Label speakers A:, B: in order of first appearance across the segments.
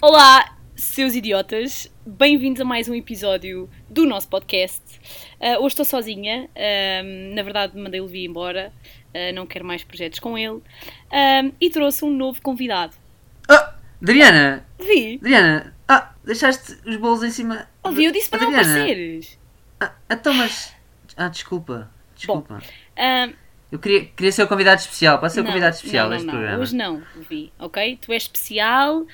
A: Olá, seus idiotas, bem-vindos a mais um episódio do nosso podcast. Uh, hoje estou sozinha, um, na verdade mandei o Levi embora, uh, não quero mais projetos com ele, um, e trouxe um novo convidado.
B: Ah, Adriana!
A: Vi,
B: Adriana! Ah, deixaste os bolos em cima.
A: ouvi, eu disse para não
B: Adriana.
A: apareceres.
B: Ah, então, mas. Ah, desculpa. Desculpa.
A: Um,
B: Eu queria, queria ser o convidado especial. Posso ser o
A: não,
B: convidado especial
A: não, não,
B: deste programa?
A: Hoje não, Vi, ok? Tu és especial, uh,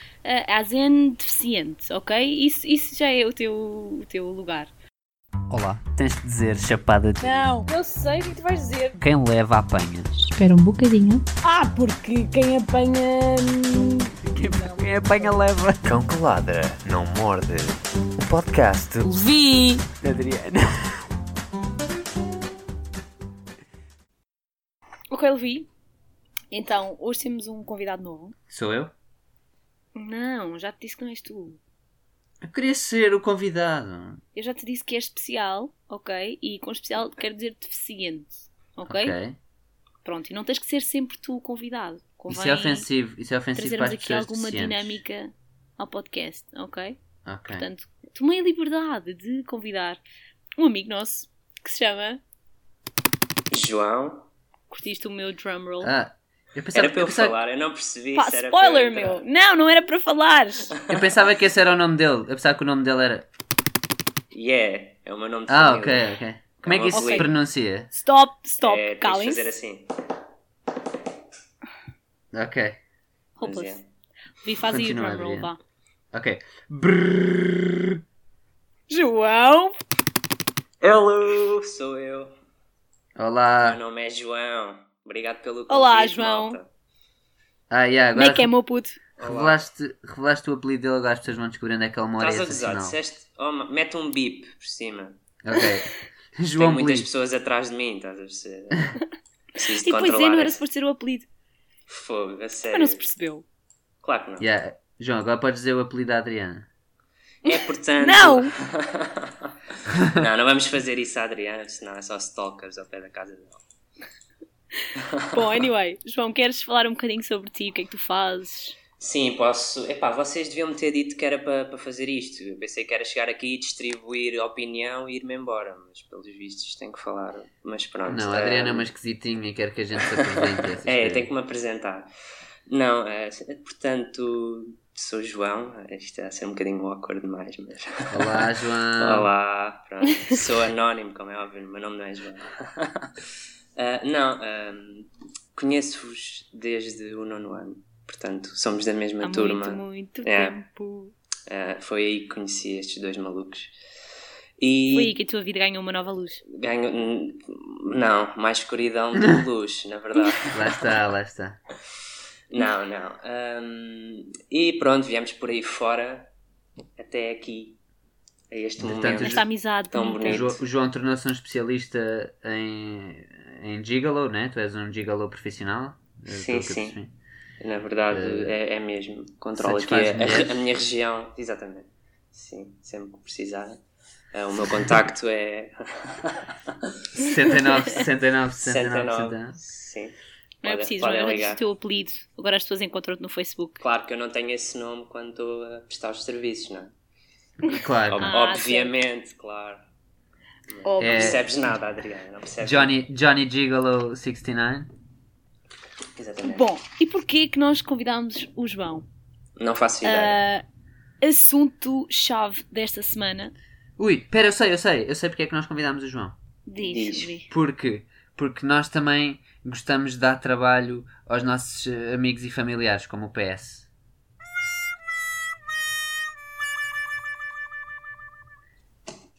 A: as in deficiente, ok? Isso, isso já é o teu, o teu lugar.
B: Olá. Tens de dizer chapada de.
A: Não, eu sei o que tu vais dizer.
B: Quem leva apanha.
C: Espera um bocadinho.
A: Ah, porque quem apanha.
B: Quem, quem apanha leva.
D: Cão que ladra, não morde. O podcast
A: Vi!
B: Adriana.
A: Ok, Levi. Então, hoje temos um convidado novo.
B: Sou eu?
A: Não, já te disse que não és tu.
B: Eu queria ser o convidado.
A: Eu já te disse que és especial, ok? E com especial quero dizer deficiente, ok?
B: Ok.
A: Pronto, e não tens que ser sempre tu o convidado.
B: Isso
A: Convém
B: é ofensivo. Isso é ofensivo para as
A: aqui
B: pessoas
A: alguma dinâmica ao podcast, ok?
B: Ok.
A: Portanto, tomei a liberdade de convidar um amigo nosso que se chama.
E: João,
A: Curtiste o meu drum roll?
B: Ah, eu pensava,
E: era para eu
B: pensava-
E: falar, eu não percebi
A: Pá,
E: se era para eu
A: spoiler, meu! Não, não era para falares!
B: eu pensava que esse era o nome dele. Eu pensava que o nome dele era.
E: Yeah, é o meu nome de
B: Ah,
E: família.
B: ok, ok. Como é que isso
A: Ok.
B: se pronuncia?
A: Stop, stop,
E: É,
A: calem-se.
E: fazer assim.
B: Ok.
A: Hopeless.
E: Mas é.
A: Vi, faz aí o
B: Continua,
A: drum roll,
B: Adriana.
A: vá.
B: Ok. Brrrr.
A: João!
E: Hello, sou eu. Meu
B: Olá.
E: nome é João. Obrigado pelo convite,
A: Olá, João.
E: malta.
B: Ah, yeah,
A: Como é
B: agora
A: que é, meu puto?
B: revelaste, revelaste o apelido dele, agora as pessoas vão descobrir onde é que ele mora
E: Estás a gozar, disseste... Oh, mete um bip por cima.
B: Ok.
E: Tem
B: João
E: muitas
B: Apelido.
E: pessoas atrás de mim, estás a perceber? Preciso de
A: E depois é,
E: controlar
A: não era suposto ter o apelido.
E: fogo, a
A: Mas
E: sério.
A: não se percebeu.
E: Claro que não.
B: Yeah. João, agora podes dizer o apelido da Adriana.
E: É portanto...
A: Não!
E: não, não vamos fazer isso à Adriana, senão é só stalkers ao pé da casa dela.
A: Bom, anyway, João, queres falar um bocadinho sobre ti? O que é que tu fazes?
E: Sim, posso. Epá, vocês deviam me ter dito que era para para fazer isto. Eu pensei que era chegar aqui, distribuir opinião e ir-me embora, mas pelos vistos tenho que falar. Mas pronto.
B: Não, a
E: eh,
B: Adriana é uma esquisitinha e quer que a gente se apresente.
E: É,
B: coisas.
E: tenho que me apresentar. Não, eh, portanto, sou João. Isto está a ser um bocadinho awkward demais, mas.
B: Olá, João.
E: Olá, pronto. Sou anónimo, como é óbvio, o meu nome não é João. Ah, não, ahm, conheço-vos desde o nono ano, portanto, somos da mesma
A: Há
E: turma.
A: muito, muito
E: É.
A: tempo.
E: Ah, foi aí que conheci estes dois malucos. E
A: Foi aí que a tua vida ganhou uma nova luz.
E: ganho. Não, mais escuridão do que luz, na verdade.
B: Lá está, lá está.
E: Não, não. Ahm, e pronto, viemos por aí fora até aqui, a este
B: Portanto,
E: momento.
A: Esta amizade
E: Tão
A: bonita.
B: O. João, tornou-se um especialista em, em gigolo, né? Tu és um gigolo profissional. eh,
E: Sim, sim. Na verdade,
B: Eh,
E: é, é mesmo. Controlo aqui a, a, minha região. Exatamente. Sim, sempre que precisar. Eh, o meu contacto é
B: 69, 69, 69,
E: 69.
B: 69.
E: Sim.
A: Não é preciso, não é o teu apelido. Agora as pessoas encontram-te no Facebook.
E: Claro que eu não tenho esse nome quando estou a prestar os serviços, não é?
B: Claro.
E: Ob-
A: Ah,
E: Obviamente, claro.
A: Óbvio.
B: É-
E: Não percebes nada, Adriana. Não percebes
B: Johnny, Johnny Gigolo 69.
E: nada. Exatamente.
A: Bom, e porquê que nós convidámos o João?
E: Não faço ideia.
A: Ah, Assunto-chave desta semana.
B: Ui, pera, eu sei, eu sei. Eu sei porque é que nós convidámos o João.
A: Diz,
E: Diz.
B: Porque, porque nós também gostamos de dar trabalho aos nossos eh, amigos e familiares, como o PS.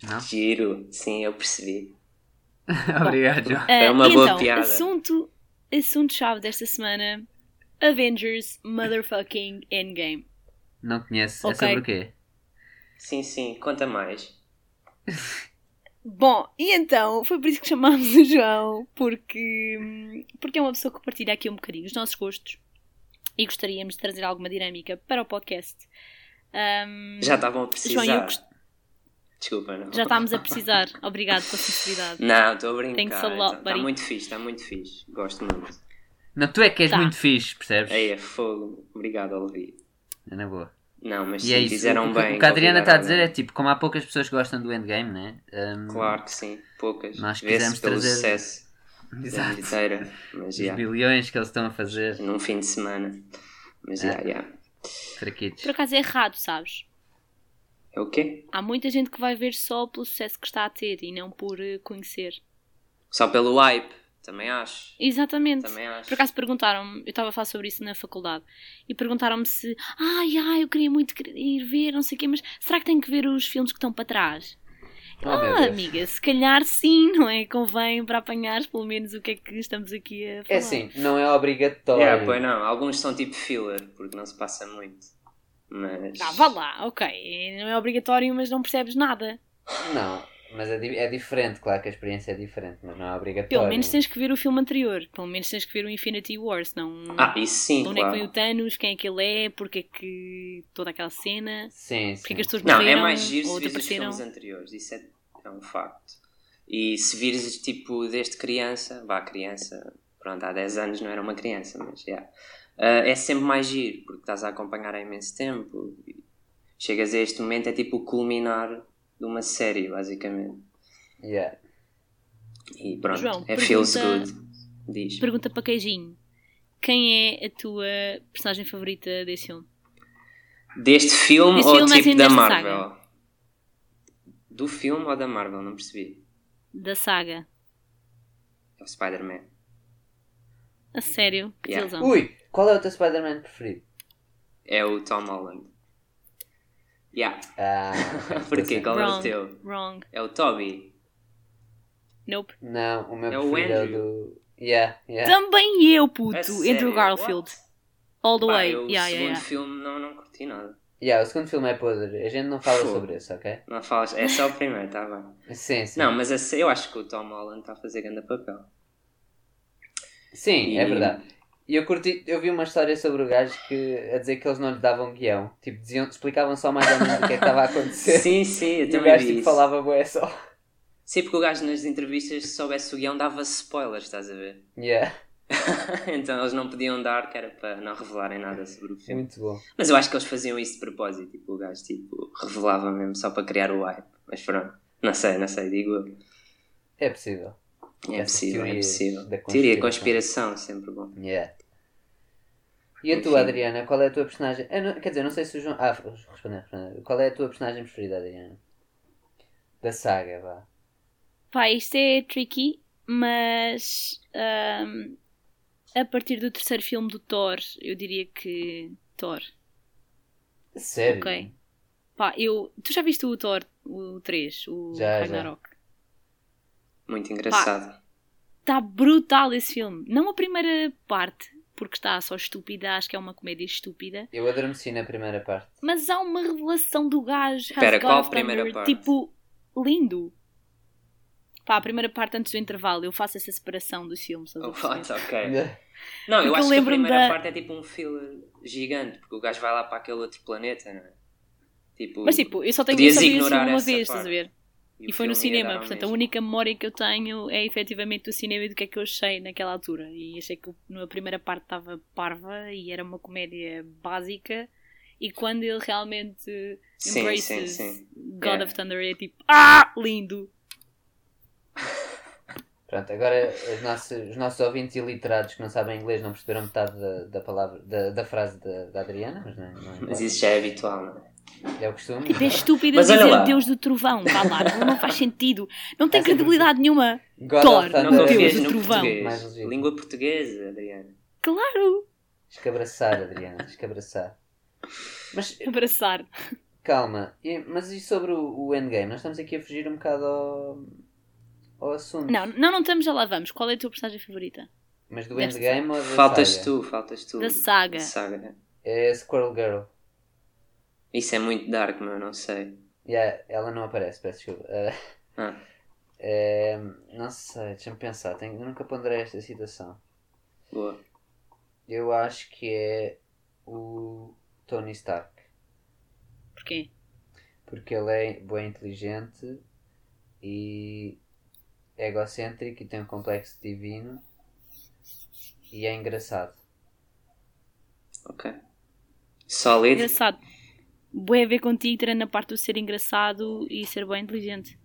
B: Não?
E: Giro. Sim, eu percebi.
B: Obrigado, João.
A: Ah,
E: uma boa
A: então,
E: piada.
A: Assunto, assunto-chave desta semana: Avengers Motherfucking Endgame.
B: Não conheço.
A: Ok.
B: É sobre o quê?
E: Sim, sim. Conta mais.
A: Bom, e então, foi por isso que chamámos o João, porque, porque é uma pessoa que partilha aqui um bocadinho os nossos gostos e gostaríamos de trazer alguma dinâmica para o podcast. Hum,
E: Já estavam a precisar.
A: João, eu gost-
E: Desculpa, não.
A: já estamos a precisar. Obrigado pela sinceridade.
E: Não, estou a brincar.
A: Thanks a lot,
E: Está
A: buddy.
E: muito fixe, está muito fixe. Gosto muito.
B: Não, tu é que és
A: Tá.
B: muito fixe, percebes?
E: Aí é fogo. Obrigado, Olvi.
B: É na boa.
E: Não, mas
B: E
E: sim,
B: é isso.
E: fizeram
B: o,
E: bem.
B: o que a Adriana está a dizer é
E: alguém.
B: tipo, como há poucas pessoas que gostam do Endgame, né? Um,
E: Claro que sim, poucas.
B: Nós
E: Vê-se
B: quisemos
E: pelo
B: trazer-
E: sucesso
B: Exato.
E: bilheteira. Mas
B: Os bilhões que eles estão a fazer.
E: num fim de semana. Mas já,
B: É.
E: já.
B: Fraquitos.
A: Por acaso é errado, sabes?
E: É o quê?
A: Há muita gente que vai ver só pelo sucesso que está a ter e não por eh, conhecer.
E: Só pelo hype, também acho.
A: Exatamente.
E: Também acho.
A: Por acaso perguntaram-me, eu estava a falar sobre isso na faculdade, e perguntaram-me se, ai, ai, eu queria muito ir ver, não sei o quê, mas será que tenho que ver os filmes que estão para trás?
B: Oh, meu
A: ah, amiga, se calhar sim, não é? Convém para apanhares pelo menos o que é que estamos aqui a falar.
B: É assim, não é obrigatório.
E: Yeah, pois não, alguns são tipo filler, porque não se passa muito. Mas.
A: Ah, vá lá, ok, não é obrigatório, mas não percebes nada.
B: Não, mas é, di- é diferente, claro que a experiência é diferente, mas não é obrigatório.
A: Pelo menos tens que ver o filme anterior, pelo menos tens que ver o Infinity War, senão...
E: Ah, isso sim,
A: de onde é que vem
E: claro.
A: o Thanos, quem é que ele é, porque é que toda aquela cena,
B: Sim,
A: porque
B: sim.
A: é que as pessoas
E: Não, é
A: morreram
E: mais giro
A: ou
E: se vires os filmes anteriores, isso é, é um facto. E se vires tipo desde criança, vá, criança, pronto, há 10 anos não era uma criança, mas já. Ah, é sempre mais giro, porque estás a acompanhar há imenso tempo. e chegas a este momento, é tipo o culminar de uma série, basicamente.
B: Yeah.
E: E pronto,
A: João,
E: é feels
A: pergunta-
E: good. Diz.
A: Pergunta para Queijinho, quem é a tua personagem favorita desse filme?
E: Deste filme
A: Desse
E: ou
A: filme,
E: tipo
A: assim,
E: da Marvel?
A: saga.
E: Do filme ou da Marvel? Não percebi.
A: Da saga.
E: É o Spider-Man.
A: A sério? Que
E: Yeah.
B: Ui, qual é o teu Spider-Man preferido?
E: É o Tom Holland. Yeah.
B: Ah,
E: Porquê? Qual é o
A: Wrong.
E: teu?
A: Wrong.
E: É o Toby.
A: Nope.
B: Não, o meu
E: É o
B: é o
E: Andrew.
B: do. Yeah, yeah.
A: Também eu, puto.
E: A
A: Andrew? Garfield.
E: What?
A: All the
E: Pá,
A: way.
E: eu, o
A: Yeah,
E: segundo
A: yeah, yeah.
E: filme não, não curti nada.
B: Yeah, o segundo filme é podre. A gente não fala
E: Fogo.
B: sobre isso, ok?
E: Não falas, é só o primeiro, tá bem.
B: Sim, sim.
E: Não, mas sé- eu acho que o Tom Holland está a fazer grande papel.
B: Sim, é
E: E-
B: verdade. E eu curti, eu vi uma história sobre o gajo que a dizer que eles não lhe davam guião. Tipo, diziam, explicavam só mais ou menos o que é que estava a acontecer.
E: Sim, sim, eu
B: e o gajo
E: vi
B: tipo, falava bué só.
E: Sim, porque o gajo nas entrevistas, se soubesse o guião, dava spoilers, estás a ver?
B: Yeah,
E: então eles não podiam dar, que era para não revelarem nada sobre o filme.
B: muito bom.
E: Mas eu acho que eles faziam isso de propósito, tipo, o gajo tipo, revelava mesmo só para criar o hype. Mas pronto, não sei, não sei, digo.
B: É possível.
E: É possível, é possível.
B: da
E: Teoria,
B: conspiração.
E: sempre bom.
B: Yeah. E a tua, Adriana, qual é a tua personagem? Não- quer dizer, não sei se o João. Ah, responder, responder. Qual é a tua personagem preferida, Adriana? Da saga, vá.
A: Pá, isto é tricky, mas ahm, a partir do terceiro filme do Thor, eu diria que Thor.
B: Sério?
A: Ok. Pá, eu. Tu já viste o Thor, o 3, o
B: Já, já.
E: Muito engraçado.
A: Está brutal esse filme. Não a primeira parte, porque está só estúpida, acho que é uma comédia estúpida.
B: Eu adormeci na primeira parte.
A: Mas há uma revelação do gajo.
E: Espera, qual a primeira
A: Thunder,
E: parte?
A: Tipo, lindo. Pá, a primeira parte antes do intervalo, eu faço essa separação dos filmes.
E: Oh, ok. Não, eu
A: Porque eu
E: acho que a primeira
A: da-
E: parte é tipo um filler gigante, porque o gajo vai lá para aquele outro planeta, não é? Tipo,
A: Mas tipo, eu só tenho esse
E: ignorar
A: filme uma vez, estás a ver?
E: O
A: E foi no cinema, portanto a única memória que eu tenho é efetivamente do cinema e do que é que eu achei naquela altura. E achei que na primeira parte estava parva e era uma comédia básica. E quando ele realmente
E: Sim,
A: embraces
E: sim, sim.
A: God
E: Yeah.
A: of Thunder é tipo, ah, lindo!
B: Pronto, agora os nossos, os nossos ouvintes iliterados que não sabem inglês não perceberam metade da, da palavra, da, da frase da, da Adriana, mas não, não
E: Mas
B: importa.
E: isso já é habitual, não é?
B: É o costume.
A: Tipo, é estúpido
E: Mas olha
A: dizer
E: lá.
A: Deus do trovão, vá lá, não, não faz sentido. Não tem
B: É
A: credibilidade nenhuma.
B: God
A: Thor,
E: Não
B: é
A: Deus,
E: confias
A: o
E: no
A: trovão.
E: português. Língua portuguesa, Adriana.
A: Claro!
B: Tens que abraçar, Adriana, tens que abraçar. Mas
A: Abraçar.
B: calma, e- mas e sobre o, o endgame? Nós estamos aqui a fugir um bocado ao, ao assunto.
A: Não, não, não estamos, já lá vamos. Qual é a tua personagem favorita?
B: Mas do endgame ou da
E: Faltas
B: saga?
E: tu, faltas tu.
A: Da saga.
E: Da saga.
B: É Squirrel Girl.
E: Isso é muito dark, meu, não sei.
B: Yeah, ela não aparece, peço desculpa. Uh,
E: Ah,
B: é, não sei, deixa-me pensar. Tenho, nunca ponderei esta situação.
E: boa.
B: Eu acho que é o Tony Stark.
A: Porquê?
B: Porque ele é bem inteligente e egocêntrico e tem um complexo divino e é engraçado.
E: Ok. Sólido.
A: Engraçado. Bué a ver contigo, tirando a parte do ser engraçado e ser bem inteligente.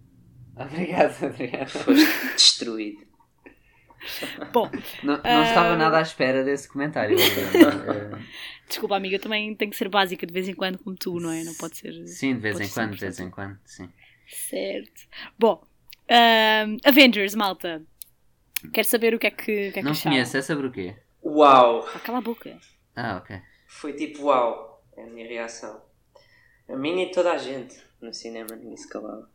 B: Obrigado, Adriana.
E: Foste destruído.
A: Bom,
B: Não, não
A: Ah.
B: estava nada à espera desse comentário.
A: Desculpa, amiga, eu também tenho que ser básica de vez em quando, como tu, não é? Não pode ser.
B: Sim, de vez em quando, de
A: 100%.
B: vez em quando, sim.
A: Certo. Bom, ahm, Avengers, malta. Quero saber o que é que, o que, é que
B: Não
A: acharam.
B: conheço, é sobre o quê?
E: Uau!
A: Ah, cala a boca.
B: Ah, ok.
E: Foi tipo uau! É a minha reação. A minha e toda a gente no cinema ninguém se calava.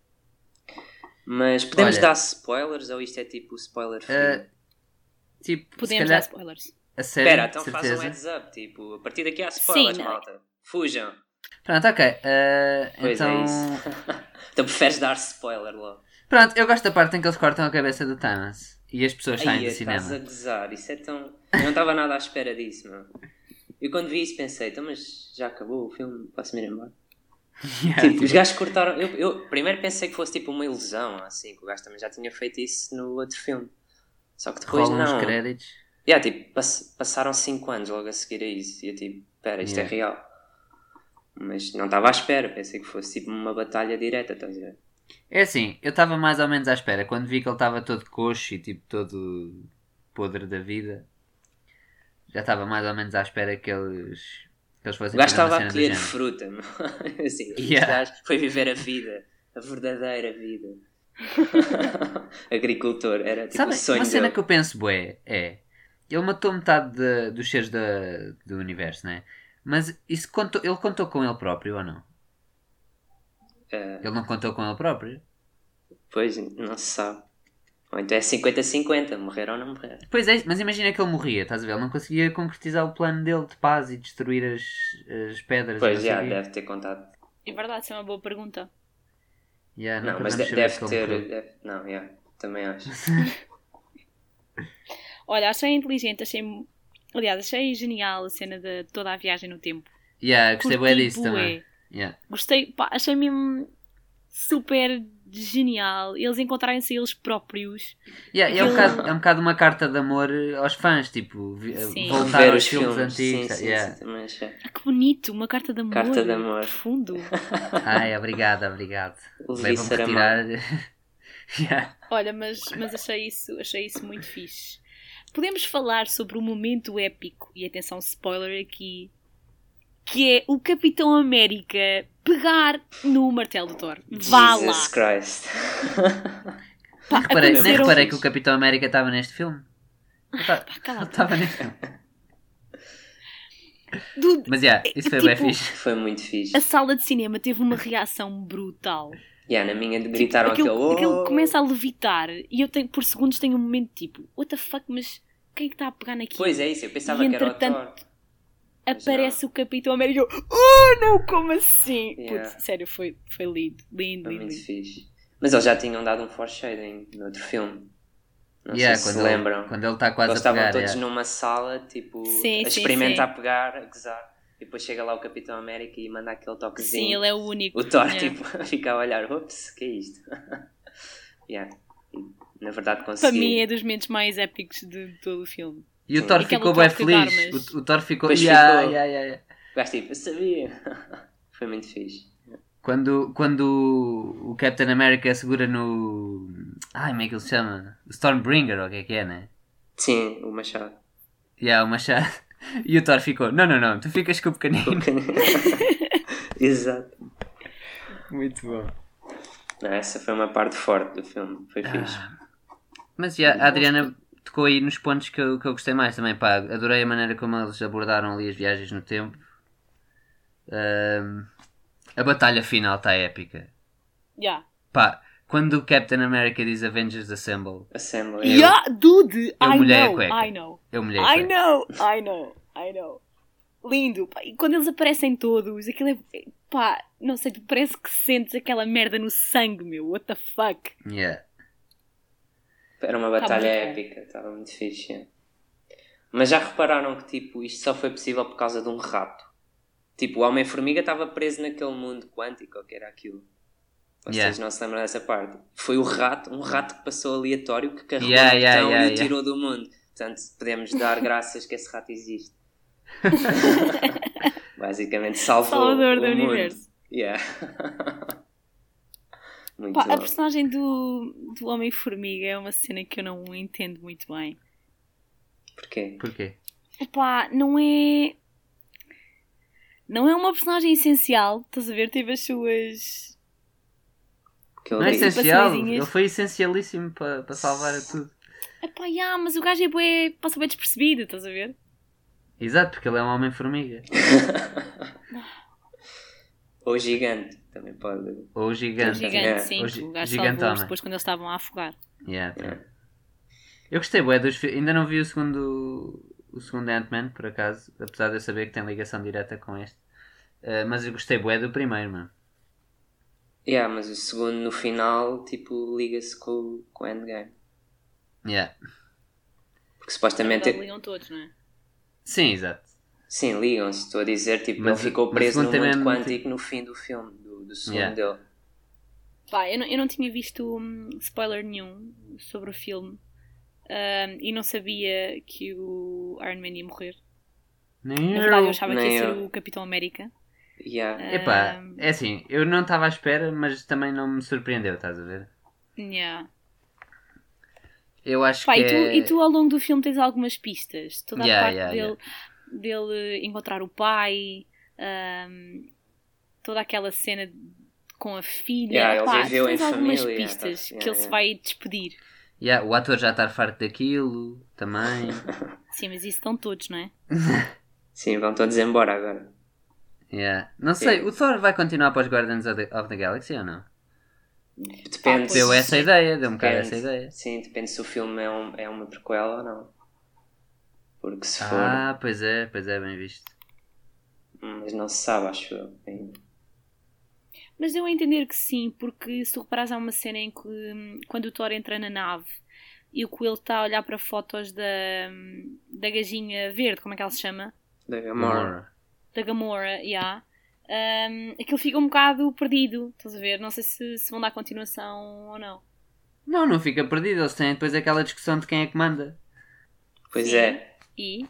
E: Mas podemos
B: Olha.
E: dar spoilers ou isto é tipo spoiler free?
B: Ah, tipo,
A: Podemos
B: se
A: dar
B: calhar,
A: spoilers.
B: a sério,
E: Espera, então faz um
B: certeza?
E: heads up, tipo, a partir daqui há spoilers,
A: Sim, não.
E: malta. Fujam.
B: Pronto, ok. ah,
E: Pois
B: então,
E: é isso. então preferes dar spoiler logo.
B: pronto, eu gosto da parte em que eles cortam a cabeça do Thanos e as pessoas saem do
E: estás a
B: cinema.
E: gozar, isso é tão. Eu não estava nada à espera disso, meu. Eu quando vi isso pensei, então, mas já acabou o filme, posso-me ir embora.
B: Yeah,
E: Tipo, os gajos cortaram. Eu, eu primeiro pensei que fosse tipo uma ilusão, assim, que o gajo também já tinha feito isso no outro filme. Só que depois
B: rolam
E: não.
B: os créditos.
E: Yeah, tipo, pass- passaram 5 anos logo a seguir a isso. E eu tipo, pera, isto é
B: Yeah.
E: real. Mas não estava à espera, pensei que fosse tipo uma batalha direta, estás a ver?
B: É assim, eu estava mais ou menos à espera. Quando vi que ele estava todo coxo e tipo todo podre da vida, já estava mais ou menos à espera que eles, eles
E: O
B: fossem
E: gajo estava a colher fruta, assim,
B: Yeah.
E: foi viver a vida, a verdadeira vida. Agricultor, era tipo
B: Sabe,
E: o sonho
B: uma cena
E: dele.
B: que eu penso, bué, é... Ele matou metade de- dos seres da, do universo, né? Mas isso contou, ele contou com ele próprio ou não?
E: Eh,
B: Ele não contou com ele próprio?
E: Pois, não se sabe. Ou então é 50-50, morrer ou não morrer.
B: Pois é, mas imagina que ele morria, estás a ver? Ele não conseguia concretizar o plano dele de paz e destruir as, as pedras.
E: Pois, já, deve ter contado.
A: É verdade, isso é uma boa pergunta.
B: Yeah,
E: Não, mas deve
B: ele
E: ter. deve- Não, já, também acho.
A: Olha, achei inteligente, achei. Aliás, achei genial a cena de toda a viagem no tempo.
B: Yeah, gostei bem disso
A: bué.
B: também. Yeah.
A: Gostei, pá, achei mesmo super genial. Eles encontrarem-se eles próprios.
B: Yeah, é, um bocado, é um bocado uma carta de amor aos fãs, tipo, vi-
A: Sim.
B: voltar
E: Ver
B: aos
E: os
B: filmes,
E: filmes.
B: antigos.
E: Sim, sim,
B: yeah.
E: sim.
A: Ah, que bonito, uma carta de amor.
E: Carta de amor.
A: Profundo.
B: Ai, obrigado, obrigado.
E: Saramago.
B: retirar. yeah.
A: Olha, mas, mas achei, isso, achei isso muito fixe. Podemos falar sobre o momento épico, e atenção, spoiler aqui, que é o Capitão América pegar no martelo do Thor. Vá
E: Jesus
A: lá!
E: Christ.
A: Pá,
B: Reparei, nem reparei que o Capitão América estava neste filme. Ele tá-
A: Pá, cala a
B: ele
A: boca.
B: estava neste filme.
A: Dude,
B: Mas yeah, isso foi
A: Tipo,
B: bem fixe.
E: Foi muito fixe.
A: a sala de cinema teve uma reação brutal.
E: Yeah, na minha gritaram
A: aquilo,
E: aquele. "Oh!"
A: aquilo começa a levitar e eu tenho, por segundos tenho um momento tipo, what the fuck, mas quem é que está a pegar naquilo?
E: Pois é isso, eu pensava
A: E
E: que era o Thor.
A: Aparece o Capitão América e eu, oh não, como assim?
E: Yeah.
A: Putz, sério, foi, foi lindo, lindo,
E: Foi
A: lindo.
E: muito
A: lindo.
E: fixe. Mas eles já tinham dado um foreshadowing no outro filme. Não
B: Yeah,
E: sei se
B: quando,
E: se
B: ele,
E: lembram.
B: quando ele está quase
E: Eles
B: a pegar.
E: estavam todos
B: yeah.
E: numa sala, tipo,
A: Sim,
E: a
A: sim,
E: experimentar
A: sim.
E: a pegar, a gozar. E depois chega lá o Capitão América e manda aquele toquezinho.
A: Sim, ele é o único.
E: O Thor,
A: Yeah.
E: tipo, fica a olhar, ups, que é isto? yeah. E, na verdade,
A: Para
E: consegui.
A: mim é dos momentos mais épicos de todo o filme.
B: E o. Thor
A: Aquela
B: ficou bem feliz.
A: armas.
B: O, o Thor ficou.
E: Pois
B: Yeah,
E: ficou.
B: yeah, yeah, yeah.
E: Gajo, tipo, eu sabia. Foi muito fixe.
B: Quando, quando o Captain America segura no. Ai, como é que ele se chama? O Stormbringer, ou o que é que é, né?
E: Sim, o Machado.
B: Yeah, o machado. E o Thor ficou: Não, não, não, tu ficas com o pequenino.
E: Exato.
B: Muito bom.
E: Não, essa foi uma parte forte do filme. Foi fixe.
B: Mas yeah, a Adriana tocou aí nos pontos que eu, que eu gostei mais também. Pá, adorei a maneira como eles abordaram ali as viagens no tempo. Ahm, a batalha final está épica.
A: Yeah.
B: Pá, quando o Captain America diz Avengers Assemble,
E: Assembly.
A: Yeah, dude,
B: eu
A: I
B: molhei a
A: know,
B: cueca.
A: I know.
B: eu molhei. a
A: I know, I know, I know. Lindo, pá. E quando eles aparecem todos, aquilo é. pá, não sei, parece que sentes aquela merda no sangue, meu. What the fuck?
B: Yeah.
E: Era uma
A: Tá
E: batalha
A: bom.
E: épica, estava muito fixe. é. Mas já repararam que tipo, isto só foi possível por causa de um rato? Tipo, o Homem-Formiga estava preso naquele mundo quântico, ou que era aquilo. Vocês
B: Yeah.
E: não se lembram dessa parte? Foi o rato, um rato que passou aleatório que carregou
B: Yeah,
E: o
B: yeah,
E: botão
B: yeah,
E: e o tirou do mundo. Portanto, podemos dar graças que esse rato existe. Basicamente salvou
A: Salvador
E: o
A: do
E: mundo.
A: universo.
E: Yeah. Muito
A: Pá, a personagem do, do Homem-Formiga é uma cena que eu não entendo muito bem.
E: Porquê?
B: Porquê?
A: Epá, não é. Não é uma personagem essencial, estás a ver? Teve as suas.
B: Não é essencial. Ele foi essencialíssimo para para salvar a tudo.
A: Epá, yeah, mas o gajo é bué, passa bem despercebido, estás a ver?
B: Exato, porque ele é um homem-formiga.
E: Ou gigante, também pode.
B: Ou o
A: O
B: gigante.
A: gigante,
E: É.
A: sim,
B: O gi-
A: gajo depois quando eles estavam a afogar.
B: Yeah, tá.
E: Yeah.
B: Eu gostei bué dos Ainda não vi o segundo o segundo Ant-Man, por acaso, apesar de eu saber que tem ligação direta com este. Uh, mas eu gostei bué do primeiro, mano.
E: Yeah, mas o segundo no final, tipo, liga-se com, o- com o Endgame.
B: Yeah.
E: Porque supostamente.
A: Eles ligam todos, não é?
B: Sim, exato.
E: Sim, ligam-se. Estou a dizer, tipo,
B: Mas-
E: ele ficou preso no mundo quântico no fim do filme, do, do segundo
B: Yeah.
E: dele.
A: Pá, eu não, eu não tinha visto hum, spoiler nenhum sobre o filme hum, e não sabia que o Iron Man ia morrer.
B: Nem
A: Na verdade, eu achava que ia ser
E: eu.
A: o Capitão América.
E: Yeah.
B: Epá,
A: Um,
B: é assim, eu não estava à espera, mas também não me surpreendeu, estás a ver?
A: Yeah.
B: Eu acho
A: Pá,
B: que
A: e, tu,
B: é...
A: e tu ao longo do filme tens algumas pistas. Toda a
B: Yeah,
A: parte
B: yeah,
A: dele, dele encontrar o pai, hum, toda aquela cena com a filha.
E: Yeah,
A: Pá, tens algumas
E: família,
A: pistas
E: yeah,
A: que ele se vai despedir.
B: Yeah, o ator já está farto daquilo, também.
A: Sim, mas isso estão todos, não é?
E: Sim, vão todos embora agora.
B: Yeah. Não sei,
E: Yeah.
B: o Thor vai continuar para os Guardians of the, of the Galaxy ou não?
E: Depende.
B: Deu essa ideia, deu um bocado essa ideia.
E: Sim, depende se o filme é, um, é uma prequela ou não. Porque se for.
B: Ah, pois é, pois é, bem visto.
E: Mas não se sabe, acho eu. ainda.
A: Mas deu a entender que sim, porque se tu reparares há uma cena em que hum, quando o Thor entra na nave e o Quill está a olhar para fotos da, hum, da gajinha verde, como é que ela se chama?
E: Da Gamora.
A: Da Gamora, yeah. hum, aquilo fica um bocado perdido, estás a ver? Não sei se, se vão dar continuação ou não.
B: Não, não fica perdido, eles têm depois aquela discussão de quem é que manda.
E: Pois
A: Sim.
E: é.
A: E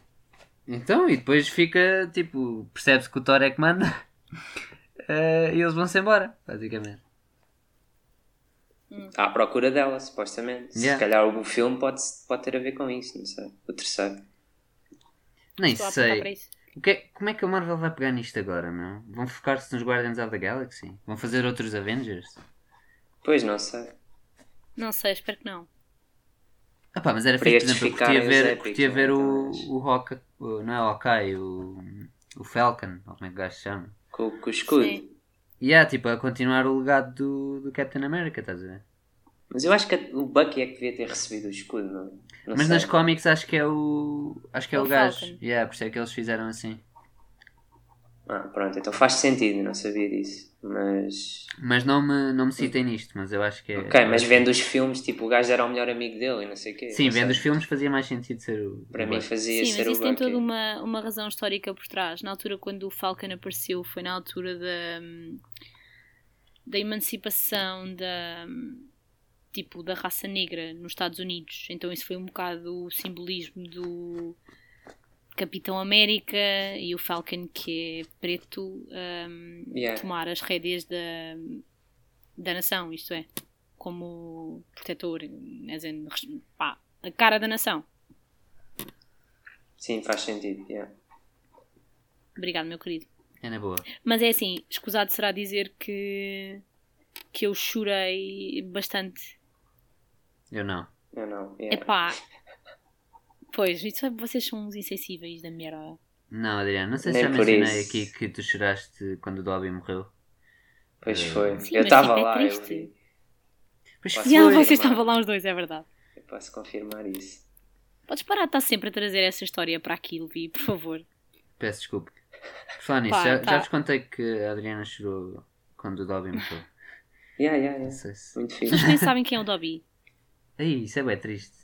B: Então, e depois fica, tipo, percebe-se que o Thor é que manda eh, e eles vão-se embora, basicamente.
E: À procura dela, supostamente.
B: Yeah.
E: Se calhar o filme pode, pode ter a ver com isso, não sei. O terceiro.
A: estou
B: Nem
A: para
B: sei. O que é- como é que a Marvel vai pegar nisto agora, meu? Vão focar-se nos Guardians of the Galaxy? Vão fazer outros Avengers?
E: Pois não sei.
A: Não sei, espero que não.
B: Ah pá, mas era fixe, por exemplo, eu curtia ver,
E: épicos,
B: curtia
E: não é?
B: ver o, o Hawk, o- não é o Hawkeye, o, o Falcon, ou como é que o gajo se chama?
E: Com, com o escudo.
A: Sim.
B: E yeah, tipo, a continuar o legado do, do Captain America, estás a ver?
E: Mas eu acho que o Bucky é que devia ter recebido o escudo, não, não
B: Mas
E: sei.
B: nas cómics acho que é o. Acho que é
A: É
B: o,
A: o
B: gajo.
A: Falcon.
B: Yeah, por isso é que eles fizeram assim.
E: Ah, pronto, então faz sentido, não sabia disso. Mas.
B: Mas não me, não me citem nisto, mas eu acho que é.
E: Ok, mas vendo os filmes, tipo, o gajo era o melhor amigo dele e não sei o quê.
B: que- Sim, vendo os filmes fazia mais sentido ser o.
E: Para
B: o
E: mim fazia
A: Sim,
E: ser
A: mas
E: o
A: isso tem
E: Bucky.
A: toda uma, uma razão histórica por trás. Na altura quando o Falcon apareceu foi na altura da, da emancipação da tipo da raça negra nos Estados Unidos. Então isso foi um bocado o simbolismo do Capitão América e o Falcon que é preto hum,
E: Yeah.
A: tomar as rédeas da, da nação, isto é, como protetor, in, pá, a cara da nação.
E: Sim, faz sentido, yeah.
A: Obrigado, meu querido.
B: É na boa.
A: Mas é assim, escusado será dizer que, que eu chorei bastante.
B: Eu não.
E: Eu não, yeah.
A: Epá. Pois, isso é- vocês são uns insensíveis da merda.
B: Não, Adriano, não sei
E: Nem
B: se já
E: por
B: mencionei
E: isso.
B: aqui que tu choraste quando o Dobby morreu.
E: Pois
B: Eh,
E: foi.
A: Sim,
E: eu estava
A: tipo, é
E: lá, eu
A: triste.
E: vi.
B: Pois
E: Posso- Foi,
A: vocês estavam lá os dois, é verdade.
E: Eu posso confirmar isso.
A: Podes parar de estar sempre a trazer essa história para aqui, Levi, por favor.
B: Peço desculpa. Por falar nisso,
A: Pá,
B: já,
A: tá.
B: já vos contei que a Adriana chorou quando o Dobby morreu.
E: Yeah, yeah, yeah.
B: se.
E: Muito
A: As
E: fixe.
A: pessoas nem sabem quem é o Dobby.
B: Aí, isso é bem triste.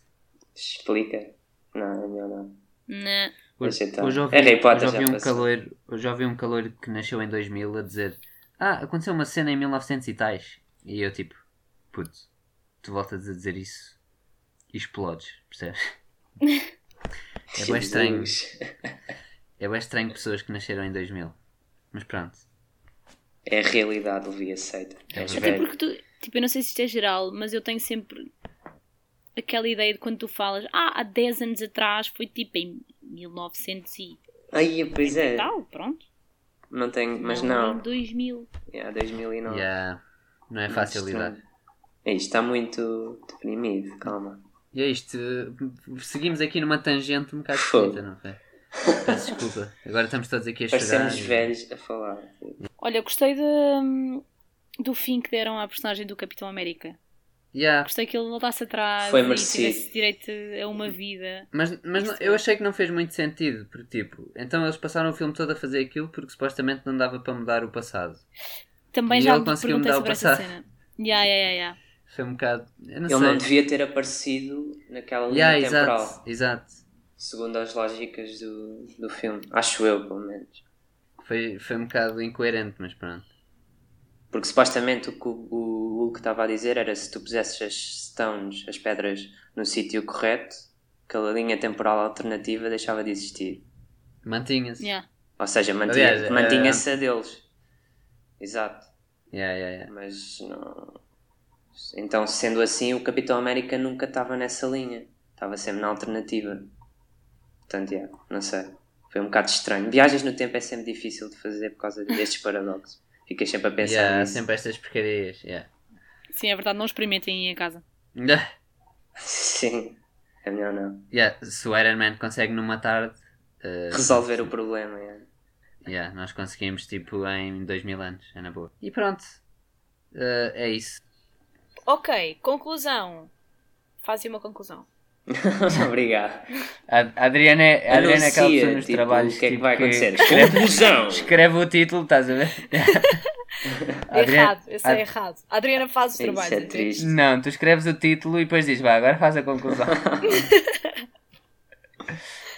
E: Explica. Não, é melhor não.
A: Não.
B: Hoje,
E: Deixa estar.
B: hoje ouvi,
E: É Harry Potter,
B: hoje ouvi
E: já
B: um calor, hoje ouvi um calor que nasceu em 2000 a dizer Ah, aconteceu uma cena em 1900 e tais. E eu tipo, puto, tu voltas a dizer isso e explodes, percebes? É bem estranho. É bem estranho pessoas que nasceram em 2000. Mas pronto.
E: É a realidade, Levi, aceita.
B: É
E: És
A: Até porque tu, tipo, eu não sei se isto é geral, mas eu tenho sempre aquela ideia de quando tu falas, ah, há 10 anos atrás foi tipo em 1900 e
E: Ai, pois é.
A: tal, pronto.
E: Não tenho, mas
A: Em
E: não.
A: 2000.
E: É, 2009.
B: Yeah. Não é fácil lidar.
E: É, Isto está muito deprimido, calma.
B: E é isto. Seguimos aqui numa tangente um bocado esquisita, não foi? Peço desculpa. Agora estamos todos aqui a chorar.
E: Parecemos
B: e-
E: velhos a falar.
A: Olha, eu gostei de, do fim que deram à personagem do Capitão América.
B: Yeah.
A: Gostei que ele voltasse atrás
E: Foi
A: e
E: merecido.
A: tivesse direito a uma vida.
B: Mas, mas não- eu achei que não fez muito sentido, porque tipo, então eles passaram o filme todo a fazer aquilo porque supostamente não dava para mudar o passado.
A: Também
B: E
A: já
B: ele conseguiu mudar o passado.
A: ya, ya, ya.
B: Foi um bocado. Eu não
E: Ele
B: sei.
E: não devia ter aparecido naquela linha
B: Yeah,
E: temporal.
B: exato, exato.
E: Segundo as lógicas do, do filme. Acho eu, pelo menos.
B: Foi, foi um bocado incoerente, mas pronto.
E: Porque supostamente o que o, Hulk estava a dizer era se tu pusesses as stones, as pedras, no sítio correto, aquela linha temporal alternativa deixava de existir.
B: Mantinha-se.
A: Ya.
E: Ou seja,
B: eh,
E: mantinha-se a deles. Exato.
B: Yeah, yeah, yeah.
E: Mas não. Então, sendo assim, o Capitão América nunca estava nessa linha. Estava sempre na alternativa. Portanto, yeah, não sei. Foi um bocado estranho. Viagens no tempo é sempre difícil de fazer por causa destes paradoxos. Ficas sempre a pensar
B: Yeah,
E: nisso.
B: sempre estas porcarias. Yeah.
A: Sim, é verdade, não experimentem em casa.
E: Sim. É melhor não.
B: Yeah, Se o Iron Man consegue numa tarde, uh,
E: Resolver o problema. yeah.
B: yeah, nós conseguimos tipo em 2000 anos. É na boa. E pronto. Uh, é isso.
A: Ok, conclusão. Faz uma conclusão.
E: Obrigado.
B: A, Adriana é, a Adriana é aquela pessoa nos
E: tipo,
B: trabalhos
E: o que é que
B: tipo,
E: vai acontecer.
B: escreve,
E: Conclusão!
B: escreve o título, estás a ver? Adriana-
A: Errado, esse é errado. A Adriana faz os
E: Isso
A: trabalhos.
E: é triste.
B: Não, tu escreves o título e depois dizes, vá, agora faz a conclusão.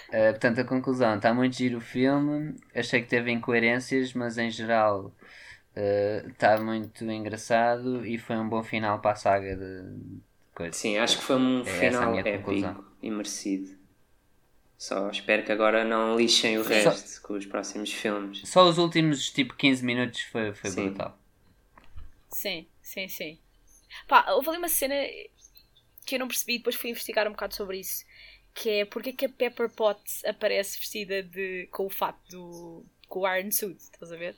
B: Uh, portanto, a conclusão, está muito giro o filme, achei que teve incoerências, mas em geral uh, está muito engraçado e foi um bom final para a saga de, de coisas.
E: Sim, acho que foi um
B: É
E: final épico
B: conclusão.
E: e merecido. Só espero que agora não lixem o
B: Só-
E: resto com os próximos filmes.
B: Só os últimos tipo 15 minutos foi, foi
E: Sim.
B: brutal.
A: Sim, sim, sim. Pá, houve ali uma cena que eu não percebi, depois fui investigar um bocado sobre isso. Que é porque é que a Pepper Potts aparece vestida de, com o fato do. com o Iron Suit, estás a ver?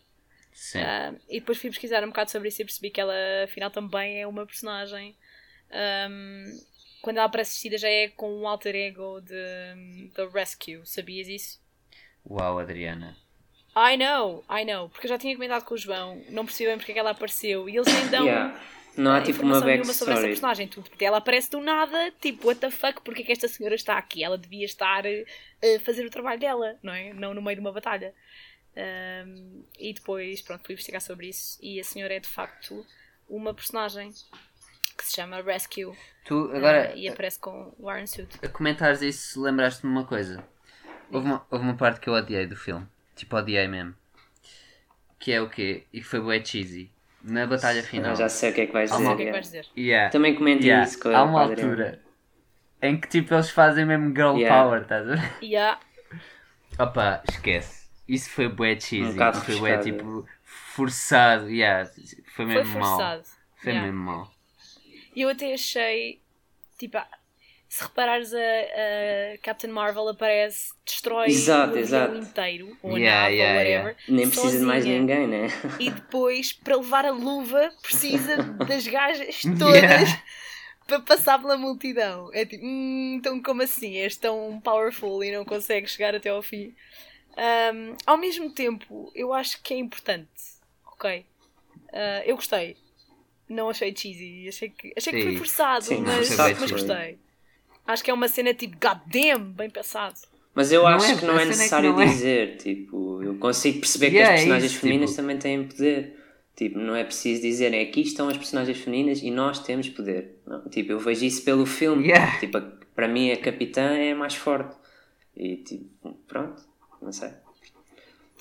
B: Sim.
A: Ah, e depois fui pesquisar um bocado sobre isso e percebi que ela afinal também é uma personagem. Ahm, quando ela aparece vestida já é com um alter ego de, de Rescue, sabias isso?
B: Uau, Adriana.
A: I know, I know, porque eu já tinha comentado com o João, não percebi bem porque é que ela apareceu e eles nem dão
E: Yeah. Não há tipo uma
A: nenhuma sobre essa
E: backstory.
A: personagem. Tudo, ela aparece do nada, tipo, what the fuck, porque é que esta senhora está aqui? Ela devia estar eh, a fazer o trabalho dela, não é? Não no meio de uma batalha. Ahm, e depois, pronto, fui investigar sobre isso e a senhora é de facto uma personagem que se chama Rescue
B: Tu
A: ah,
B: agora,
A: e aparece com o Iron Suit.
B: a comentares isso, lembraste-me de uma coisa. Houve uma, houve uma parte que eu odiei do filme. Tipo, odiei mesmo. Que é o quê? E que foi bué cheesy. Na batalha final.
E: Ah, já sei o que é que vais dizer.
B: uma-
A: O que é que vais dizer?
B: Yeah.
E: Também comentei
B: Yeah.
E: isso com a
B: Há uma altura em que tipo eles fazem mesmo girl
E: Yeah.
B: power, estás a ver?
A: Yeah.
B: Opa, esquece. Isso foi bué cheesy.
E: Um
B: foi bué tipo forçado. Yeah. Foi
A: Foi
B: mesmo mau.
A: forçado.
B: Foi
A: Yeah.
B: mesmo mau.
A: Eu até achei, tipo, ah, se reparares a, a Captain Marvel aparece, destrói
E: Exato,
A: o
E: exato.
A: inteiro, ou a
B: Yeah,
A: nave,
B: yeah,
A: ou whatever,
E: Nem precisa de mais ninguém, né?
A: E depois, para levar a luva, precisa das gajas todas
B: Yeah.
A: para passar pela multidão. É tipo, hum, então como assim? És tão powerful e não consegues chegar até ao fim. Ahm, ao mesmo tempo, eu acho que é importante. Ok? Ah, eu gostei. Não achei cheesy. Achei que, achei que foi forçado,
E: Sim,
A: mas, mas
B: cheesy.
A: gostei. Acho que é uma cena tipo, god damn, bem pensado.
E: Mas eu
B: Não
E: acho
B: é,
E: que não
B: a
E: é
B: é
E: necessário
B: não é.
E: dizer. Tipo, eu consigo perceber
B: Yeah,
E: que
B: é
E: as personagens
B: isso,
E: femininas
B: tipo-
E: também têm poder. Tipo, não é preciso dizerem aqui estão as personagens femininas e nós temos poder. Não, tipo, eu vejo isso pelo filme.
B: Yeah.
E: Tipo, a- para mim a capitã é mais forte. E tipo, pronto, não sei.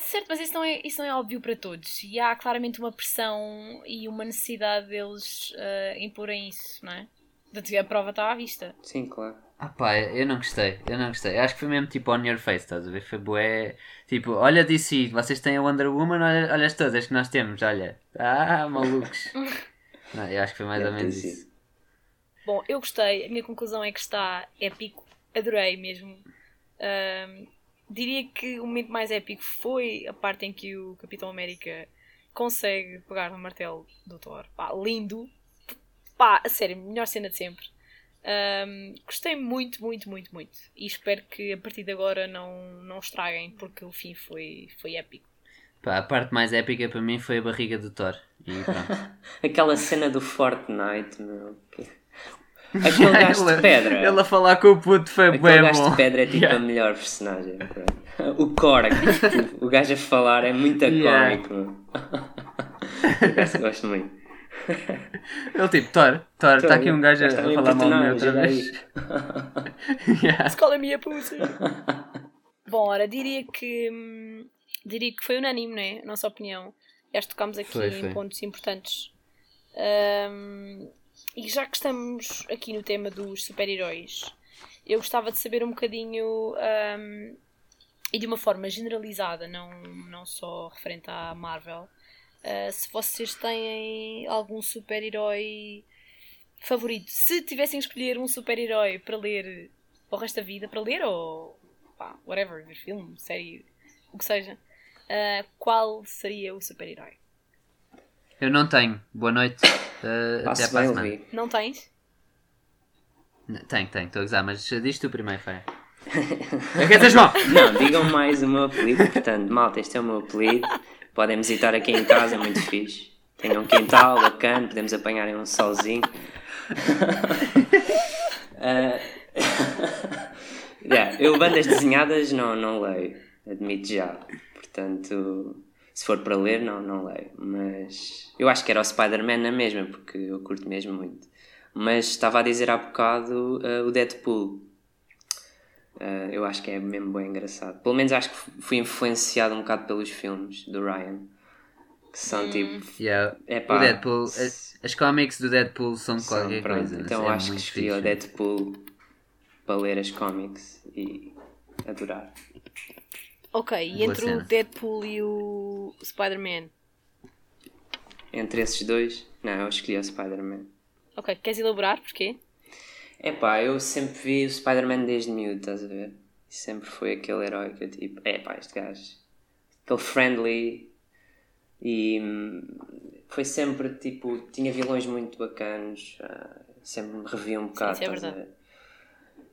A: Certo, mas isso não, é, isso não é óbvio para todos. E há claramente uma pressão e uma necessidade deles ah, imporem isso, não é? Portanto, A prova está à vista.
E: Sim, claro.
B: Ah pá, eu não gostei, eu não gostei. Acho que foi mesmo tipo on your face, estás a ver? Foi bué. Tipo, olha DC, vocês têm a Wonder Woman, olha, olha as todas que nós temos, olha. Ah, malucos. não, eu acho que foi mais ou menos
E: sido.
B: isso.
A: Bom, eu gostei. A minha conclusão é que está épico. Adorei mesmo. Ahm, diria que o momento mais épico foi a parte em que o Capitão América consegue pegar no martelo do Thor. Pá, lindo. Pá, a sério, melhor cena de sempre. Ahm, gostei muito, muito, muito, muito. E espero que a partir de agora não, não estraguem, porque o fim foi, foi épico.
B: Pá, a parte mais épica para mim foi a barriga do Thor. E.
E: Aquela cena do Fortnite, meu. Que- Aquele gajo de pedra.
B: Ele a falar com o puto foi
E: Aquele
B: bem
E: gajo
B: bom.
E: de pedra é tipo
B: Yeah.
E: a melhor personagem. O Korg, tipo, o gajo a falar é muito
B: Yeah.
E: cómico. Eu gosto- muito.
B: Ele tipo, Thor, Thor, está aqui um gajo a, a
E: bem
B: falar mal de mim outra vez. Yeah.
A: Escola minha pussy. Bom, ora, diria que hum, diria que foi unânime, né? A nossa opinião. Já tocámos aqui
B: Foi,
A: em
B: foi.
A: pontos importantes. Hum, e já que estamos aqui no tema dos super-heróis, eu gostava de saber um bocadinho hum, e de uma forma generalizada, não, não só referente à Marvel, uh, se vocês têm algum super-herói favorito. Se tivessem escolher um super-herói para ler para o resto da vida, para ler ou pá, whatever, ver filme, série, o que seja, uh, qual seria o super-herói?
B: Eu não tenho. Boa noite. Uh, até a
E: bem. Levi.
A: Não tens?
B: Tenho, tenho, estou a gozar, mas diz tu primeiro, Fé. João!
E: Não, digam mais o meu apelido. Portanto, malta, este é o meu apelido. Podem visitar aqui em casa, é muito fixe. Tenham um quintal bacana, podemos apanhar em um solzinho. Ah, yeah, eu bandas desenhadas não, não leio, admito já. Portanto, se for para ler, não, não leio. Mas eu acho que era o Spider-Man na mesma, porque eu curto mesmo muito. Mas estava a dizer há bocado ah, o Deadpool. Ah, eu acho que é mesmo bem engraçado. Pelo menos acho que fui influenciado um bocado pelos filmes do Ryan. Que são tipo.
B: Yeah.
E: Epá,
B: o Deadpool, as, as comics do Deadpool são
E: são,
B: qualquer
E: pronto,
B: coisa.
E: Então
B: é
E: acho que escolhi o. Deadpool para ler as cómics e adorar.
A: Ok, e
B: Boa
A: entre o
B: cena.
A: Deadpool e o Spider-Man?
E: Entre esses dois, não, eu escolhi o Spider-Man.
A: Ok, queres elaborar? Porquê?
E: Epá, eu sempre vi o Spider-Man desde miúdo, estás a ver? E sempre foi aquele herói que eu tipo, epá, este gajo. Aquele friendly e hum, foi sempre tipo, tinha vilões muito bacanos, ah, sempre me revia um bocado,
A: isso é verdade.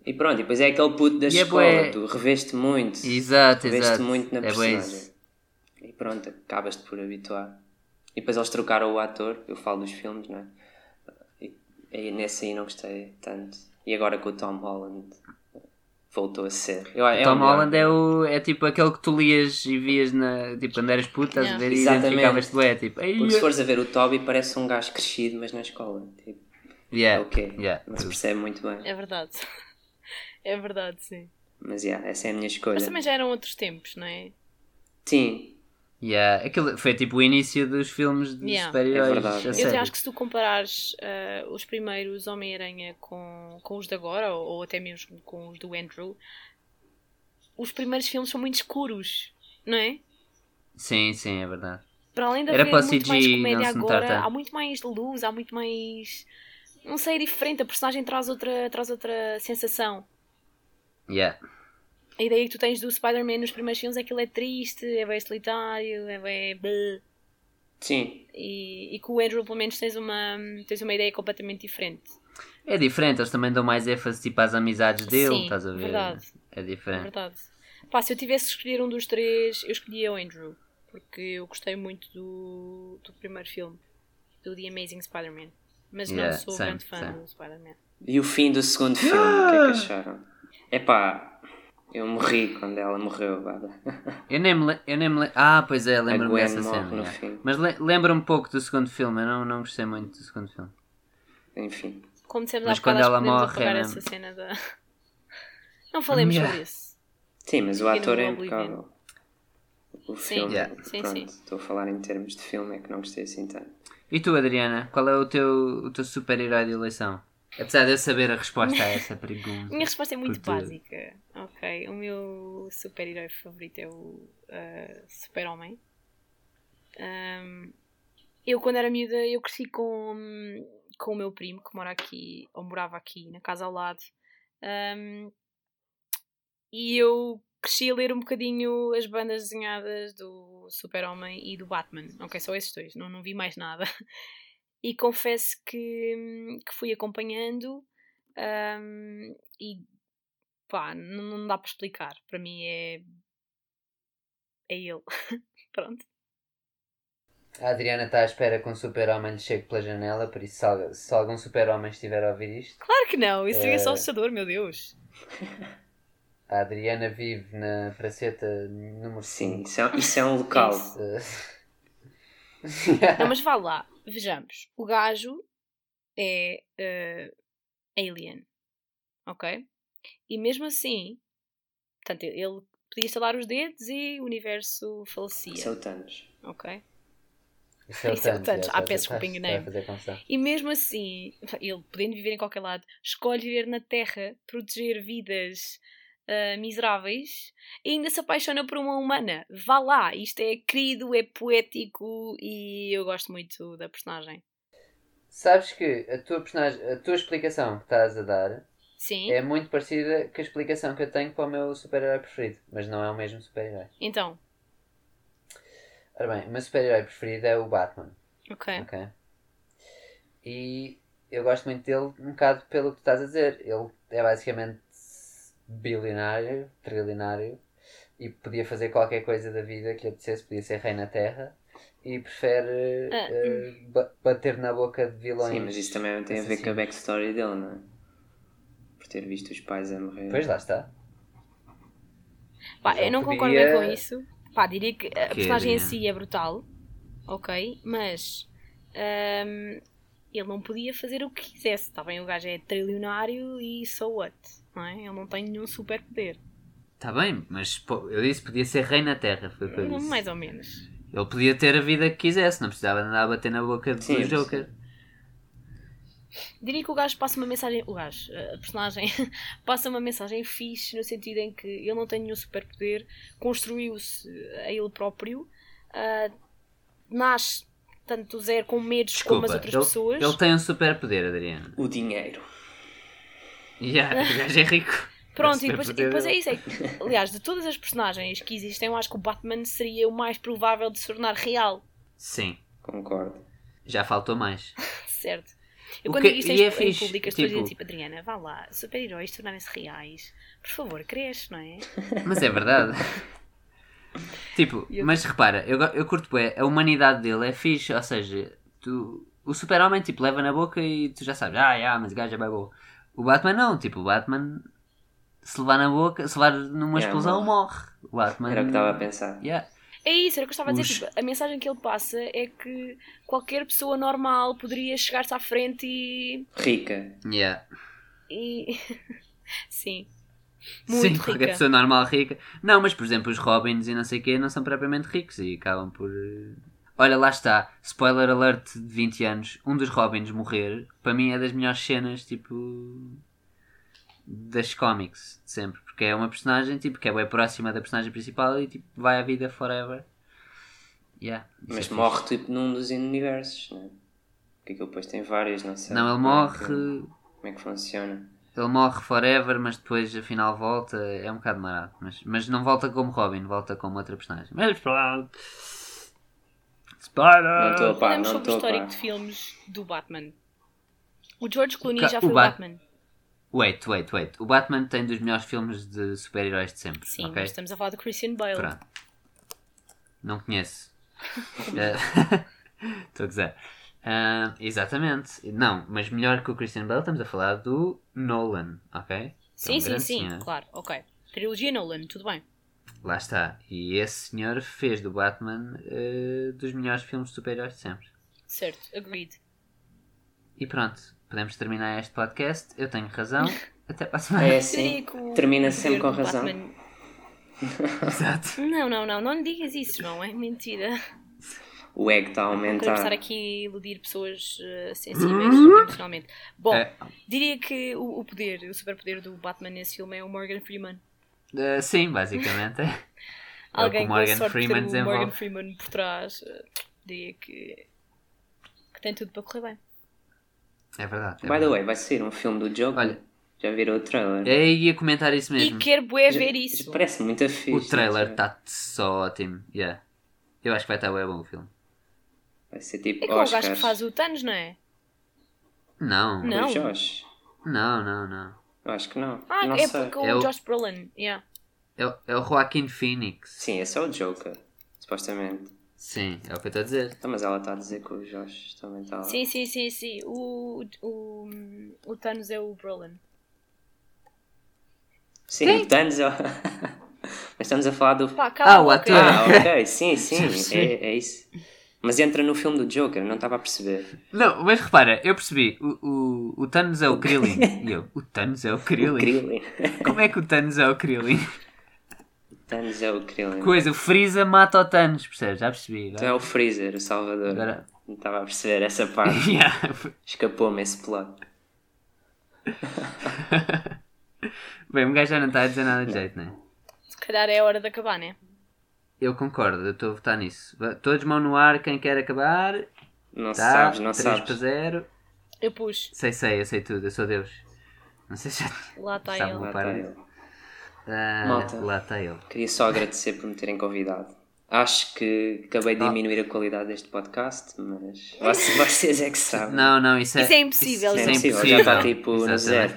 E: E pronto, e depois é aquele puto da
B: E é
E: escola,
B: bué-
E: tu reveste muito,
B: Exato,
E: reveste
B: exato.
E: muito na
B: é
E: personagem. E pronto, acabas-te por habituar. E depois eles trocaram o ator, eu falo dos filmes, não é? E, e nesse aí não gostei tanto. E agora com o Tom Holland voltou a ser. Eu, é o
B: Tom. Holland é, o, é tipo aquele que tu lias e vias na. Tipo, quando eras puto, estás a
A: Yeah.
B: ver e identificavas-te bué. Tipo, "Ei,
E: Porque se fores a ver o Toby, parece um gajo crescido, mas na escola. Tipo,
B: yeah,
E: ok.
B: yeah.
E: Não se percebe muito bem.
A: É verdade. É verdade, sim.
E: Mas yeah, essa é a minha escolha.
A: Mas também já eram outros tempos, não é?
E: Sim,
B: Yeah. Aquilo foi tipo o início dos filmes de
A: Yeah.
B: super-heróis.
E: É Eu
B: sério.
A: acho que se tu comparares ah, os primeiros Homem-Aranha com, com os de agora, ou, ou até mesmo com os do Andrew, os primeiros filmes são muito escuros, não é?
B: Sim, sim, é verdade.
A: Para além de
B: Era para
A: muito
B: CG
A: mais comédia agora, há muito mais luz, há muito mais. Não sei, é diferente. A personagem traz outra, traz outra sensação.
B: Yeah.
A: A ideia que tu tens do Spider-Man nos primeiros filmes é que ele é triste, é bem solitário, é bem.
E: sim.
A: E, e com o Andrew, pelo menos, tens uma, tens uma ideia completamente diferente.
B: É diferente, eles também dão mais ênfase tipo, às amizades dele,
A: Sim,
B: estás a ver?
A: verdade.
B: É
A: É
B: diferente.
A: verdade. Pá, se eu tivesse que escolher um dos três, eu escolhia o Andrew. Porque eu gostei muito do, do primeiro filme, do The Amazing Spider-Man. Mas
B: Yeah,
A: não sou
B: same,
A: grande fã
B: same.
A: do Spider-Man.
E: E o fim do segundo filme, o que é que acharam? Epá, eu morri quando ela morreu, vada.
B: Eu nem me, eu nem me Ah, pois é, lembro-me dessa
E: morre
B: cena.
E: fim.
B: Mas le- lembra um pouco do segundo filme, eu não, não gostei muito do segundo filme.
E: Enfim.
A: Como dissemos
B: Mas quando ela morre, é
A: essa cena da... Não falemos
B: Yeah.
A: sobre isso.
E: Sim, mas o ator é impecável. O
A: Sim,
E: filme,
B: Yeah.
A: sim,
E: pronto,
A: sim.
E: estou a falar em termos de filme, é que não gostei assim tanto.
B: E tu, Adriana, qual é o teu, o teu super-herói de eleição? Apesar de eu saber a resposta a essa pergunta.
A: Minha resposta é muito
B: Porque-
A: básica. Ok, o meu super-herói favorito é o ah, Super-Homem. Ahm, eu, quando era miúda, eu cresci com, com o meu primo que mora aqui, ou morava aqui, na casa ao lado. Ahm, e eu cresci a ler um bocadinho as bandas desenhadas do Super-Homem e do Batman. Ok, só esses dois, não, não vi mais nada. E confesso que, que fui acompanhando ahm, e pá, não, não dá para explicar. Para mim é. É ele. Pronto.
B: A Adriana está à espera que um super-homem lhe chegue pela janela, por isso se, se algum super-homem estiver a ouvir isto,
A: Claro que não, isso seria só
B: Eh,
A: assustador, meu Deus.
B: a Adriana vive na praceta número
E: Sim,
B: 5.
E: isso é, isso é um local.
A: Isso. Não, mas vá lá, vejamos. O gajo é eh, alien, ok? E mesmo assim, portanto, ele podia estalar os dedos e o universo falecia,
E: Isso é o Thanos.
A: ok?
B: Isso é o
A: é
B: Thanos,
A: Ah, peço desculpa,
B: fazer confusão.
A: E mesmo assim, ele podendo viver em qualquer lado, escolhe viver na Terra, proteger vidas ah, miseráveis e ainda se apaixona por uma humana. Vá lá, isto é querido, é poético e eu gosto muito da personagem.
B: Sabes que a tua, personagem, a tua explicação que estás a dar
A: Sim,
B: é muito parecida com a explicação que eu tenho para o meu super-herói preferido, mas não é o mesmo super-herói.
A: então,
B: Ora bem, o meu super-herói preferido é o Batman.
A: ok.
B: Ok. E eu gosto muito dele um bocado pelo que tu estás a dizer. Ele é basicamente bilionário, trilionário e podia fazer qualquer coisa da vida que lhe apetecesse, podia ser rei na terra e prefere
A: Ah,
B: ba- bater na boca de vilões.
E: Sim, mas isso também tem a ver com a backstory dele, não é? Por ter visto os pais a morrer.
B: Pois lá está.
A: Pá, eu não concordo
B: podia-
A: bem com isso. Pá, diria que a
B: Que
A: personagem em si é brutal, ok, mas ahm, ele não podia fazer o que quisesse. Está bem, o gajo é trilionário e so what? Não é? Ele não tem nenhum superpoder.
B: Está bem, mas pô, eu disse que podia ser rei na terra, foi o que eu disse.
A: Mais ou menos.
B: Ele podia ter a vida que quisesse, não precisava de andar a bater na boca do
E: Sim,
B: Joker.
A: Diria que o gajo passa uma mensagem. O gajo, a personagem, passa uma mensagem fixe no sentido em que ele não tem nenhum superpoder, construiu-se a ele próprio, ah, nasce tanto do zero com medos como as
B: Desculpa,
A: outras
B: ele,
A: pessoas.
B: ele tem um super poder, Adriano.
E: O dinheiro.
B: Yeah, o gajo é rico.
A: Pronto, e depois, e depois é isso. É aliás, de todas as personagens que existem, eu acho que o Batman seria o mais provável de se tornar real.
B: Sim,
E: Concordo.
B: já faltou mais.
A: Certo. Eu
B: O
A: quando
B: que-
A: digo isto
B: e
A: em,
B: é
A: em
B: fixe,
A: público, as pessoas
B: tipo-
A: dizem tipo, Adriana, vá lá, super-heróis tornarem-se reais. Por favor, cresce, não é?
B: Mas é verdade. tipo,
A: Eu-
B: mas repara, eu, eu curto bem, a humanidade dele é fixe, ou seja, tu, o super-homem tipo, leva na boca e tu já sabes, ah, yeah, mas o gajo é bem bom. O Batman não, tipo, o Batman se levar na boca, se levar numa
E: Yeah,
B: explosão, morre. O Batman.
E: Era o que estava a pensar.
B: Yeah.
A: É isso, era o que eu estava a dizer.
B: Os-
A: Tipo, a mensagem que ele passa é que qualquer pessoa normal poderia chegar-se à frente e.
E: Rica.
B: Yeah.
A: e... Sim.
B: Sim,
A: Muito
B: qualquer
A: rica.
B: pessoa normal rica. Não, mas por exemplo, os Robins e não sei o quê não são propriamente ricos e acabam por. Olha, lá está. Spoiler alert de 20 anos. Um dos Robins morrer, para mim é das melhores cenas, tipo. das cómics de sempre. Porque é uma personagem tipo, que é bem próxima da personagem principal e tipo, vai à vida forever. Yeah,
E: Mas
B: é fixe.
E: morre tipo num dos universos, não é? Porque aquilo depois tem vários, não sei.
B: Não, ele
E: é
B: morre.
E: Como é que funciona?
B: Ele morre forever, mas depois afinal volta. É um bocado marado. Mas, mas não volta como Robin, volta como outra personagem. Mas pronto. Spider!
E: Não estou a par,
A: Falamos
E: não
A: sobre o
E: estou a
A: histórico de filmes do Batman. O George Clooney
B: Ca-
A: já
B: o
A: foi o
B: Bat-
A: Batman.
B: Wait, wait, wait. O Batman tem dos melhores filmes de super-heróis de sempre.
A: Sim,
B: ok?
A: mas estamos a falar do Christian Bale.
B: Pronto. Não conheço. Eh, Estou a dizer. Ah, exatamente. Não, mas melhor que o Christian Bale, estamos a falar do Nolan, ok?
A: Sim,
B: É um
A: sim,
B: grande
A: sim,
B: senhor.
A: claro, ok. Trilogia Nolan, tudo bem.
B: Lá está. E esse senhor fez do Batman eh, dos melhores filmes de super-heróis de sempre.
A: Certo, agreed.
B: E pronto, podemos terminar este podcast. Eu tenho razão. Até para a semana.
E: É assim. Termina sempre com razão.
A: Batman-
B: Exato.
A: Não, não, não, não lhe digas isso, não é mentira.
E: o ego está a aumentar.
A: estar aqui a iludir pessoas eh, sensíveis emocionalmente. Bom,
B: É.
A: diria que o, o poder, o superpoder do Batman nesse filme é o Morgan Freeman.
B: Uh, sim, basicamente. É, é o que
A: Alguém
B: o Morgan Freeman
A: de Morgan. Freeman por trás, eh, diria que, que tem tudo para correr bem.
B: É verdade. é
E: By the
B: verdade.
E: way, vai sair um filme do Joker.
B: Olha.
E: Já viram o trailer?
B: Eu ia comentar isso mesmo.
A: E quero bué ver
E: já
A: isso.
E: Parece muito fixe.
B: O trailer está só ótimo. Yeah. Eu acho que vai estar bem bom o filme.
E: Vai ser tipo
A: É com o gajo que faz o Thanos, não é?
B: Não,
A: Não.
B: Não, não, não.
E: Eu acho que não.
A: Ah,
E: não
A: é
E: sei.
A: porque o
B: É o-
A: Josh Brolin. Yeah.
B: É, o- é o Joaquin Phoenix.
E: Sim, esse é o Joker. Supostamente.
B: Sim, é o que eu estou a dizer.
E: Então, mas ela está a dizer que o Josh também está lá.
A: Sim, sim, sim, sim. O, o, o Thanos é o Brolin.
E: Sim, o Thanos é o... Mas estamos a falar do...
A: Pá,
B: Ah, o ator.
E: Ah, ok, sim, sim,
B: Sim.
E: é, é isso. Mas entra no filme do Joker, não estava a perceber.
B: Não, mas repara, eu percebi. O, o, o Thanos é o Krillin. E eu, o Thanos é o Krillin?
E: Krillin.
B: Como é que o Thanos é o Krillin?
E: Thanos é o Krillin.
B: Coisa, o Freeza mata o Thanos, percebes? Já percebi.
E: Tu é o Freezer, o Salvador.
B: Agora...
E: Não estava a perceber essa parte.
B: Yeah.
E: Escapou-me esse plot.
B: Bem, o gajo já não está a dizer nada de jeito, não é?
A: Se calhar é a hora de acabar, né?
B: Eu concordo, eu estou a votar nisso. Todos mão no ar, quem quer acabar.
E: Não
B: Tá,
E: sabes, não
B: 3 para
E: sabes.
B: 0.
A: Eu pus.
B: Sei, sei, eu sei tudo, eu sou Deus. Não sei se já.
A: Lá está ele.
E: Lá
B: para-
E: está ele.
B: Ah,
E: Malta.
B: lá está ele.
E: Queria só agradecer por me terem convidado. Acho que acabei de
B: Ah.
E: diminuir a qualidade deste podcast, mas vocês, vocês é que sabem.
B: Não, não, isso é.
A: Isso é impossível,
B: Isso
E: é
B: é
E: impossível, já está tipo no zero.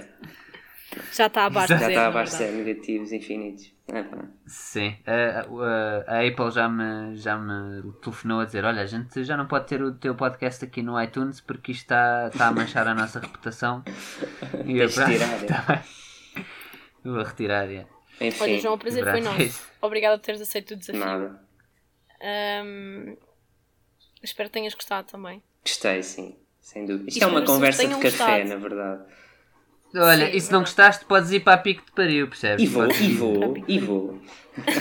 A: Já está abaixo
E: Já está abaixo de zero, negativos infinitos. É.
B: Sim, a, a- a Apple já me, já me telefonou a dizer: Olha, a gente já não pode ter o teu podcast aqui no iTunes porque isto está, está a manchar a nossa reputação. E eu,
E: tirar, é.
B: tá. Vou retirar, é.
E: Enfim,
A: Olha, João, o prazer foi nosso. Obrigada por teres aceito o desafio.
E: nada.
A: Ahm, espero que tenhas gostado também.
E: Gostei, sim, sem dúvida. Isto é uma conversa de café,
A: gostado.
E: na verdade.
B: Olha,
A: Sim,
B: e se não gostaste, podes ir para a pico de pariu, percebes?
E: E vou,
B: Podes-
E: e vou, e vou.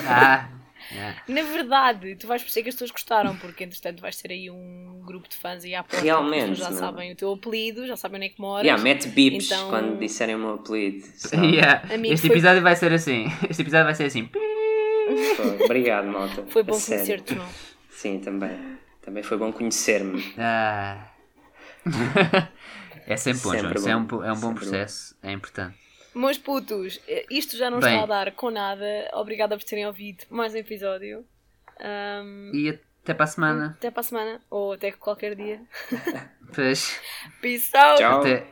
B: Ah, yeah.
A: Na verdade, tu vais perceber que as pessoas gostaram, porque entretanto vais ter aí um grupo de fãs e à porta.
E: Realmente,
A: as pessoas já
E: não.
A: sabem o teu apelido, já sabem onde é que moras.
E: Yeah, mete bips
A: Então-
E: quando disserem o meu apelido. senão-
B: Yeah.
A: Amigo,
B: Este
A: foi-
B: episódio vai ser assim. Este episódio vai ser assim.
E: Pô, Obrigado, malta.
A: Foi bom conhecer-te, não?
E: Sim, também. Também foi bom conhecer-me.
B: Ah. É sempre bom,
E: Sempre
B: João. Isso é
E: bom.
B: um, é um bom
E: Sempre bom.
B: processo. É importante.
A: Meus putos, isto já não
B: Bem.
A: está a dar com nada. Obrigada por terem ouvido mais um episódio. Ahm,
B: E até para a semana.
A: até para a semana, ou até qualquer dia.
B: Pois.
A: Peace out!
E: Tchau.
B: Até,